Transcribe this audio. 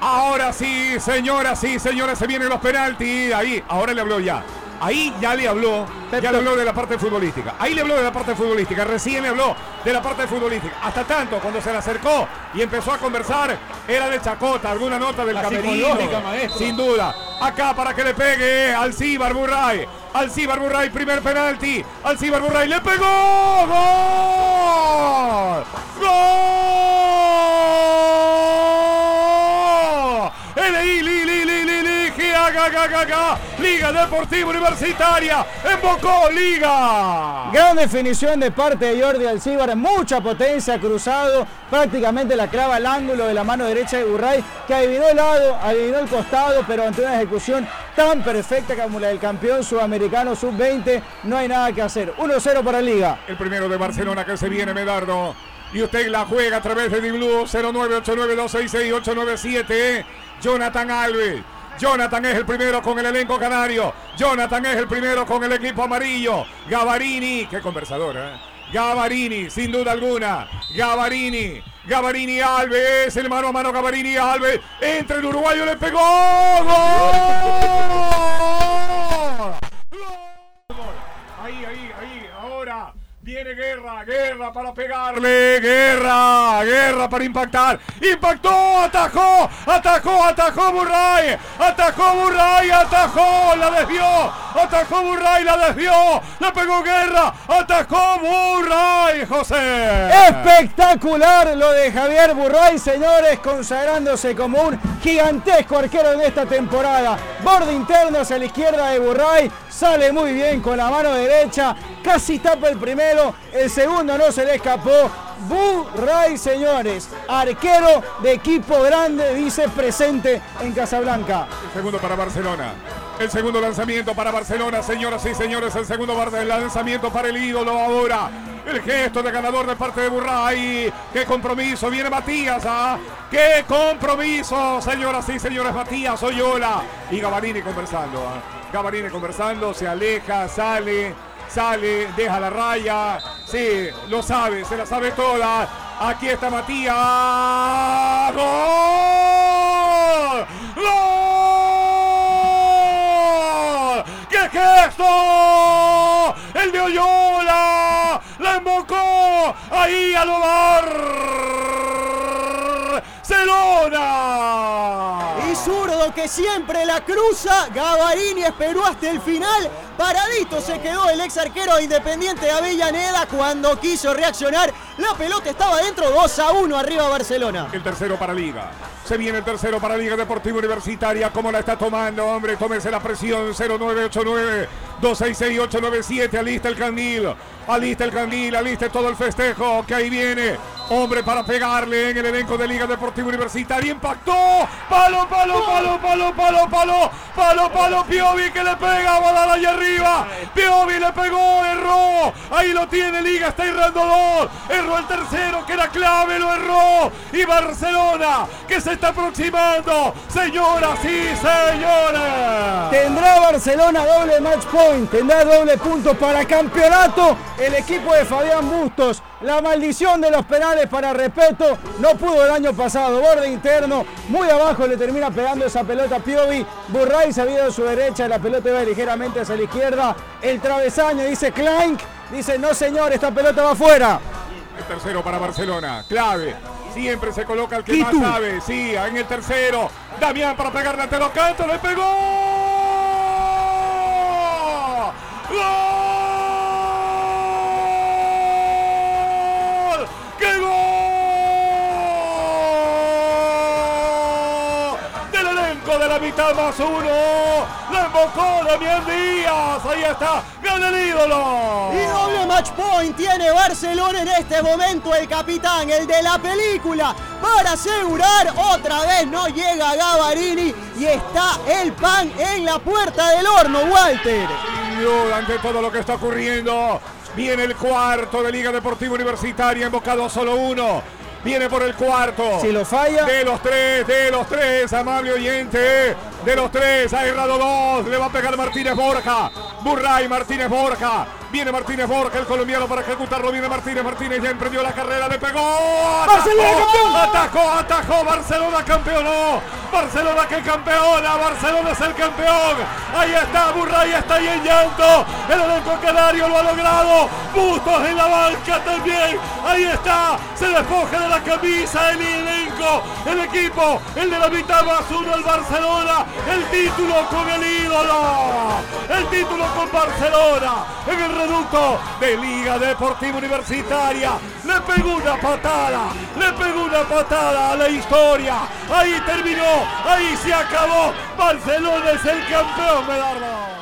Ahora sí, señoras, sí, señores, se vienen los penaltis. Ahí, ahora le habló ya. Ahí ya le habló, ya le habló de la parte futbolística. Ahí le habló de la parte futbolística. Recién le habló de la parte futbolística. Hasta tanto, cuando se le acercó y empezó a conversar, era de chacota, alguna nota del La camerino. Sin duda. Acá para que le pegue al Cibar Burray. Al Cibar Burray, primer penalti. Al Cibar Burray le pegó. ¡Gol! ¡Gol! L-I, li, li, li, li, li. Liga Deportiva Universitaria. Embocó Liga. Gran definición de parte de Jordi Alcíbar, mucha potencia, cruzado, prácticamente la clava al ángulo de la mano derecha de Burray, que adivinó el lado, adivinó el costado, pero ante una ejecución tan perfecta como la del campeón sudamericano sub-20, no hay nada que hacer. 1-0 para Liga. El primero de Barcelona que se viene, Medardo. Y usted la juega a través de Diblu 0989266897. Jonathan Alves. Jonathan es el primero con el elenco canario. Jonathan es el primero con el equipo amarillo. Gavarini, qué conversadora. ¿eh? Gavarini, sin duda alguna. Gavarini. Gavarini Alves, el mano a mano Gavarini Alves. Entre el uruguayo le pegó. Viene guerra, guerra para pegarle, guerra, guerra para impactar. Impactó, atajó, atajó, atajó Burray, atajó Burray, atajó, la desvió, atajó Burray, la desvió, le pegó guerra, atajó Burray, José. Espectacular lo de Javier Burray, señores, consagrándose como un gigantesco arquero en esta temporada. Borde interno hacia la izquierda de Burray, sale muy bien con la mano derecha, casi tapa el primero, el segundo no se le escapó. Burray, señores, arquero de equipo grande, dice presente en Casablanca. Segundo para Barcelona. El segundo lanzamiento para Barcelona, señoras y señores. El segundo lanzamiento para el ídolo ahora. El gesto de ganador de parte de Burray. ¡Qué compromiso! Viene Matías, ¿ah? ¡Qué compromiso! Señoras y señores, Matías Oyola. Y Gavarini conversando, ¿ah? Gavarini conversando, se aleja, sale, sale, deja la raya. Sí, lo sabe, se la sabe toda. Aquí está Matías. ¡Gol! ¡El de Oyola! ¡La embocó! ¡Ahí al Barcelona! Que siempre la cruza, Gavarini esperó hasta el final, paradito se quedó el ex arquero de Independiente de Avellaneda cuando quiso reaccionar, la pelota estaba dentro, 2 a 1 arriba Barcelona. El tercero para Liga. Se viene el tercero para Liga Deportiva Universitaria. ¿Cómo la está tomando, hombre? Tómese la presión. 0989-266-897. Alista el candil. Alista el candil. Alista todo el festejo. Que ahí viene. Hombre para pegarle en el elenco de Liga Deportiva Universitaria. Impactó. Palo, palo, palo, palo, palo, palo. Palo, palo. Piovi que le pega. Va a allá arriba. Piovi le pegó. Erró. Ahí lo tiene. Liga está errando dos. Erró el tercero que era clave. Lo erró. Y Barcelona que se está aproximando. Señoras y señores. Tendrá Barcelona doble match point, tendrá doble punto para campeonato el equipo de Fabián Bustos. La maldición de los penales para respeto no pudo el año pasado. Borde interno, muy abajo le termina pegando esa pelota a Piovi. Burray se había a su derecha, la pelota iba ligeramente hacia la izquierda. El travesaño dice Clank, dice no señor, esta pelota va afuera. El tercero para Barcelona, clave. Siempre se coloca el que más sabe. Sí, en el tercero. Damián para pegarle ante los cantos. ¡Le pegó! ¡Gol! Mitad más uno. La embocó Damián Díaz. Ahí está. Gana el ídolo. Y doble match point tiene Barcelona en este momento el capitán, el de la película, para asegurar otra vez no llega Gavarini y está el pan en la puerta del horno, Walter. Sin duda, ante todo lo que está ocurriendo. Viene el cuarto de Liga Deportiva Universitaria, invocado solo uno. Viene por el cuarto. Si lo falla, De los tres, de los tres, amable oyente. De los tres, ha errado dos. Le va a pegar Martínez Borja. Burray Martínez Borja. Viene Martínez Borja, el colombiano para ejecutarlo. Viene Martínez, Martínez ya emprendió la carrera, le pegó. ¡Barcelona campeón! Atacó, atacó, Barcelona campeonó. Barcelona que campeona, Barcelona es el campeón. Ahí está, Burray está ahí en llanto. El elenco canario lo ha logrado. Bustos en la banca también. Ahí está, se despoja de la camisa el el equipo, el de la mitad más uno, el Barcelona. El título con el ídolo. El título con Barcelona en el reducto de Liga Deportiva Universitaria. Le pegó una patada, le pegó una patada a la historia. Ahí terminó, ahí se acabó. Barcelona es el campeón, Medardo.